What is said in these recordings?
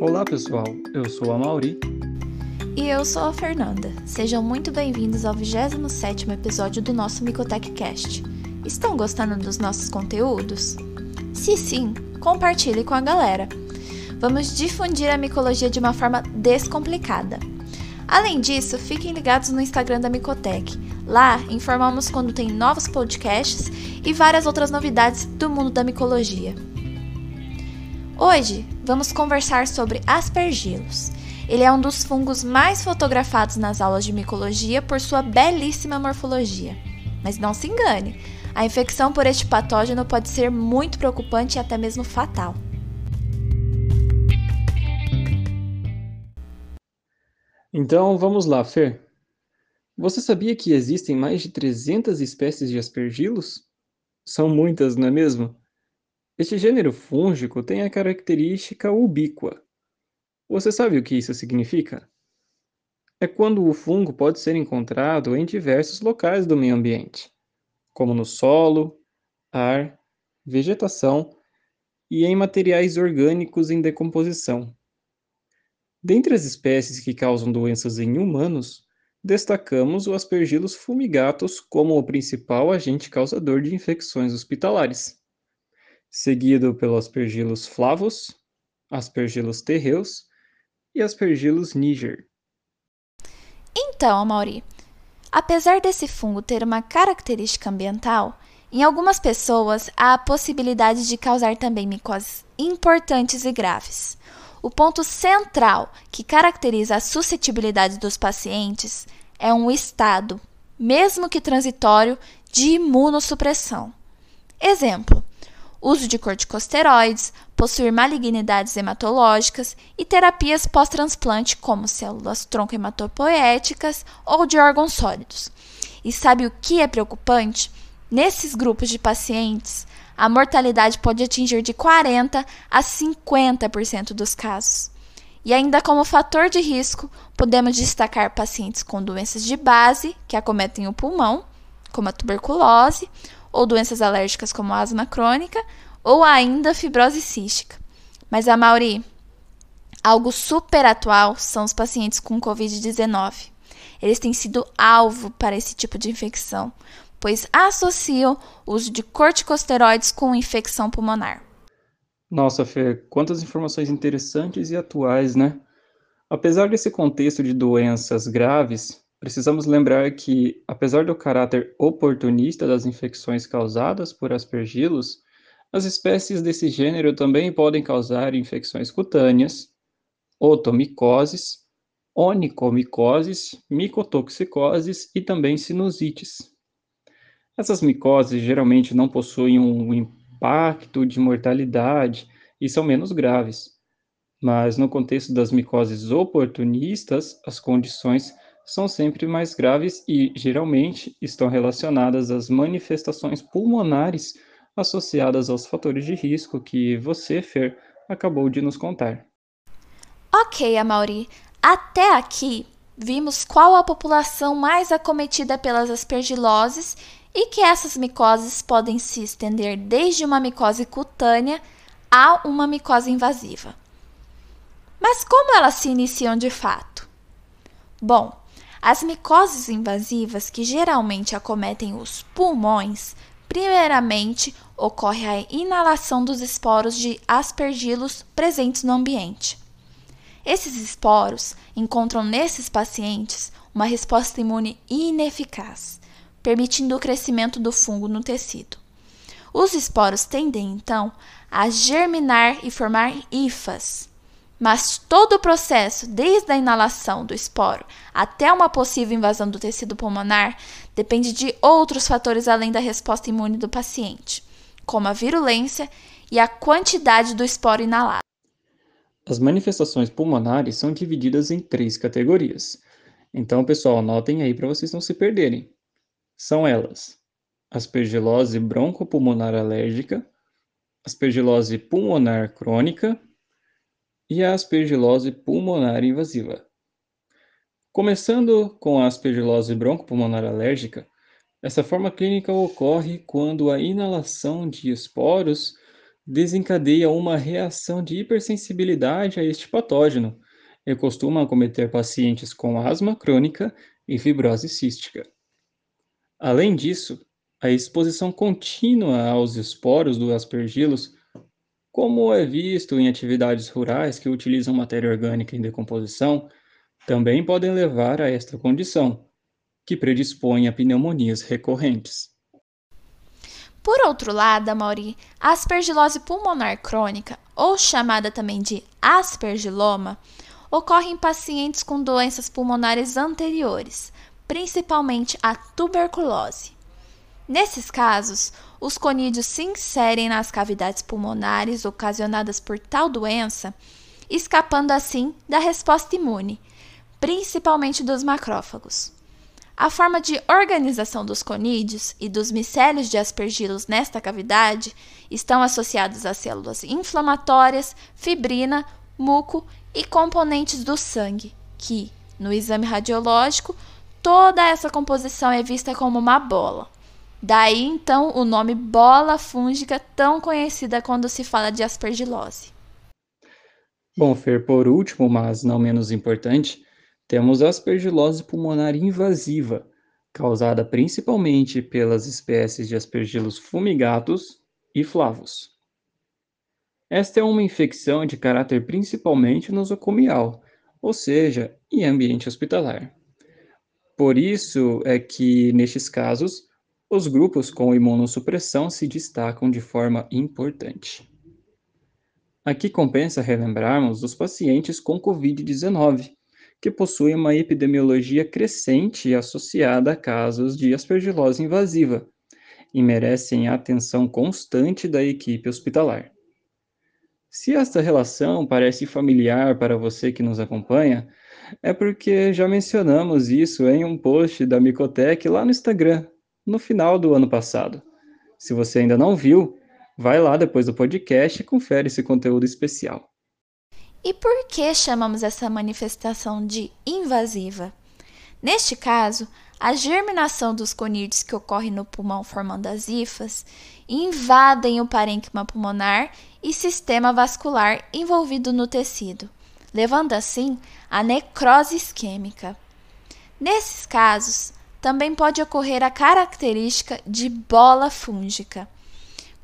Olá pessoal, eu sou a Mauri. E eu sou a Fernanda. Sejam muito bem-vindos ao 27 episódio do nosso Micotech Cast. Estão gostando dos nossos conteúdos? Se sim, compartilhe com a galera. Vamos difundir a micologia de uma forma descomplicada. Além disso, fiquem ligados no Instagram da Micotech. Lá informamos quando tem novos podcasts e várias outras novidades do mundo da micologia. Hoje vamos conversar sobre aspergilos. Ele é um dos fungos mais fotografados nas aulas de micologia por sua belíssima morfologia. Mas não se engane, a infecção por este patógeno pode ser muito preocupante e até mesmo fatal. Então vamos lá, Fer. Você sabia que existem mais de 300 espécies de aspergilos? São muitas, não é mesmo? Este gênero fúngico tem a característica ubíqua. Você sabe o que isso significa? É quando o fungo pode ser encontrado em diversos locais do meio ambiente, como no solo, ar, vegetação e em materiais orgânicos em decomposição. Dentre as espécies que causam doenças em humanos, destacamos o Aspergillus fumigatus como o principal agente causador de infecções hospitalares seguido pelo Aspergillus flavus, Aspergillus terreus e Aspergillus niger. Então, Mauri, apesar desse fungo ter uma característica ambiental, em algumas pessoas há a possibilidade de causar também micoses importantes e graves. O ponto central que caracteriza a suscetibilidade dos pacientes é um estado, mesmo que transitório, de imunossupressão. Exemplo: uso de corticosteroides, possuir malignidades hematológicas e terapias pós-transplante, como células tronco hematopoéticas ou de órgãos sólidos. E sabe o que é preocupante? Nesses grupos de pacientes, a mortalidade pode atingir de 40 a 50% dos casos. E ainda como fator de risco, podemos destacar pacientes com doenças de base que acometem o pulmão, como a tuberculose, ou doenças alérgicas como asma crônica, ou ainda fibrose cística. Mas a Mauri, algo super atual são os pacientes com Covid-19. Eles têm sido alvo para esse tipo de infecção, pois associam o uso de corticosteroides com infecção pulmonar. Nossa, Fê, quantas informações interessantes e atuais, né? Apesar desse contexto de doenças graves, Precisamos lembrar que, apesar do caráter oportunista das infecções causadas por aspergilos, as espécies desse gênero também podem causar infecções cutâneas, otomicoses, onicomicoses, micotoxicoses e também sinusites. Essas micoses geralmente não possuem um impacto de mortalidade e são menos graves, mas no contexto das micoses oportunistas, as condições são sempre mais graves e, geralmente, estão relacionadas às manifestações pulmonares associadas aos fatores de risco que você, Fer, acabou de nos contar. Ok, Amaury. Até aqui, vimos qual a população mais acometida pelas aspergiloses e que essas micoses podem se estender desde uma micose cutânea a uma micose invasiva. Mas como elas se iniciam de fato? Bom, as micoses invasivas, que geralmente acometem os pulmões, primeiramente ocorre a inalação dos esporos de aspergilos presentes no ambiente. Esses esporos encontram nesses pacientes uma resposta imune ineficaz, permitindo o crescimento do fungo no tecido. Os esporos tendem então a germinar e formar hifas, mas todo o processo, desde a inalação do esporo até uma possível invasão do tecido pulmonar, depende de outros fatores além da resposta imune do paciente, como a virulência e a quantidade do esporo inalado. As manifestações pulmonares são divididas em três categorias. Então, pessoal, anotem aí para vocês não se perderem. São elas: aspergilose broncopulmonar alérgica, aspergilose pulmonar crônica e a aspergilose pulmonar invasiva. Começando com a aspergilose broncopulmonar alérgica, essa forma clínica ocorre quando a inalação de esporos desencadeia uma reação de hipersensibilidade a este patógeno e costuma acometer pacientes com asma crônica e fibrose cística. Além disso, a exposição contínua aos esporos do aspergillus, como é visto em atividades rurais que utilizam matéria orgânica em decomposição, também podem levar a esta condição, que predispõe a pneumonias recorrentes. Por outro lado, Mauri, a aspergilose pulmonar crônica, ou chamada também de aspergiloma, ocorre em pacientes com doenças pulmonares anteriores, principalmente a tuberculose. Nesses casos, os conídeos se inserem nas cavidades pulmonares ocasionadas por tal doença, escapando assim da resposta imune, principalmente dos macrófagos. A forma de organização dos conídeos e dos micélios de aspergilos nesta cavidade estão associados a células inflamatórias, fibrina, muco e componentes do sangue, que, no exame radiológico, toda essa composição é vista como uma bola. Daí então o nome bola fúngica, tão conhecida quando se fala de aspergilose. Bom, Fer, por último, mas não menos importante, temos a aspergilose pulmonar invasiva, causada principalmente pelas espécies de aspergilos fumigatus e flavus. Esta é uma infecção de caráter principalmente nosocomial, ou seja, em ambiente hospitalar. Por isso é que, nestes casos, os grupos com imunossupressão se destacam de forma importante. Aqui compensa relembrarmos os pacientes com Covid-19, que possui uma epidemiologia crescente associada a casos de aspergilose invasiva e merecem a atenção constante da equipe hospitalar. Se esta relação parece familiar para você que nos acompanha, é porque já mencionamos isso em um post da Micotec lá no Instagram, no final do ano passado. Se você ainda não viu, vai lá depois do podcast e confere esse conteúdo especial. E por que chamamos essa manifestação de invasiva? Neste caso, a germinação dos conídeos que ocorre no pulmão formando as hifas invadem o parênquima pulmonar e sistema vascular envolvido no tecido, levando assim à necrose isquêmica. Nesses casos, também pode ocorrer a característica de bola fúngica.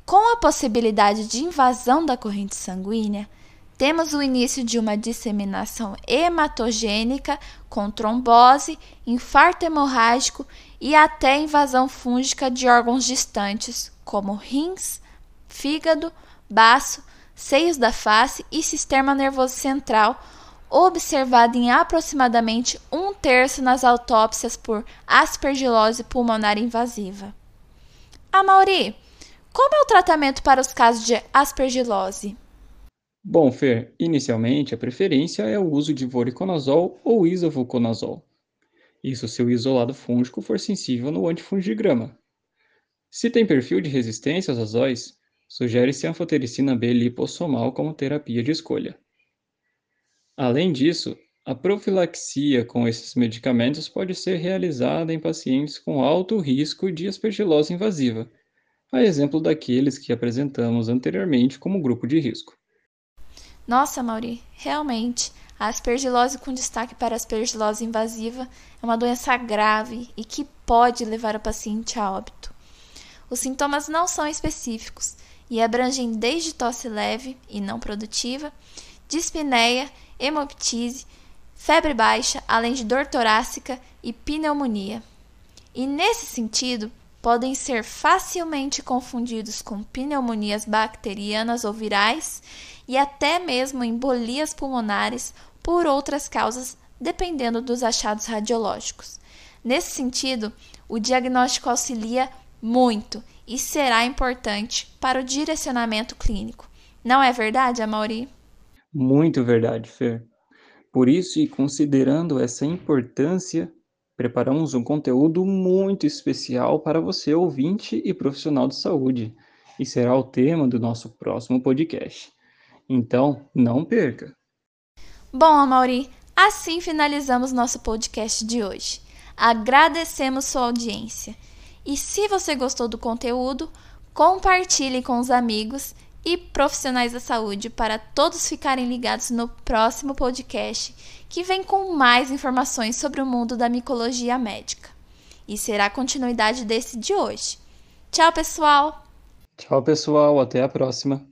Com a possibilidade de invasão da corrente sanguínea, temos o início de uma disseminação hematogênica com trombose, infarto hemorrágico e até invasão fúngica de órgãos distantes, como rins, fígado, baço, seios da face e sistema nervoso central, observado em aproximadamente um terço nas autópsias por aspergilose pulmonar invasiva. A Mauri, como é o tratamento para os casos de aspergilose? Bom, Fer, inicialmente a preferência é o uso de voriconazol ou isovulconazol. Isso se o isolado fúngico for sensível no antifungigrama. Se tem perfil de resistência aos azóis, sugere-se a anfotericina B lipossomal como terapia de escolha. Além disso, a profilaxia com esses medicamentos pode ser realizada em pacientes com alto risco de aspergilose invasiva, a exemplo daqueles que apresentamos anteriormente como grupo de risco. Nossa, Mauri, realmente, a aspergilose com destaque para a aspergilose invasiva é uma doença grave e que pode levar o paciente a óbito. Os sintomas não são específicos e abrangem desde tosse leve e não produtiva, dispneia, hemoptise, febre baixa, além de dor torácica e pneumonia. E nesse sentido, podem ser facilmente confundidos com pneumonias bacterianas ou virais e até mesmo embolias pulmonares por outras causas, dependendo dos achados radiológicos. Nesse sentido, o diagnóstico auxilia muito e será importante para o direcionamento clínico. Não é verdade, Amaury? Muito verdade, Fer. Por isso, e considerando essa importância, preparamos um conteúdo muito especial para você, ouvinte e profissional de saúde, e será o tema do nosso próximo podcast. Então, não perca. Bom, Amaury, assim finalizamos nosso podcast de hoje. Agradecemos sua audiência. E se você gostou do conteúdo, compartilhe com os amigos e profissionais da saúde para todos ficarem ligados no próximo podcast, que vem com mais informações sobre o mundo da micologia médica. E será a continuidade desse de hoje. Tchau, pessoal! Tchau, pessoal. Até a próxima.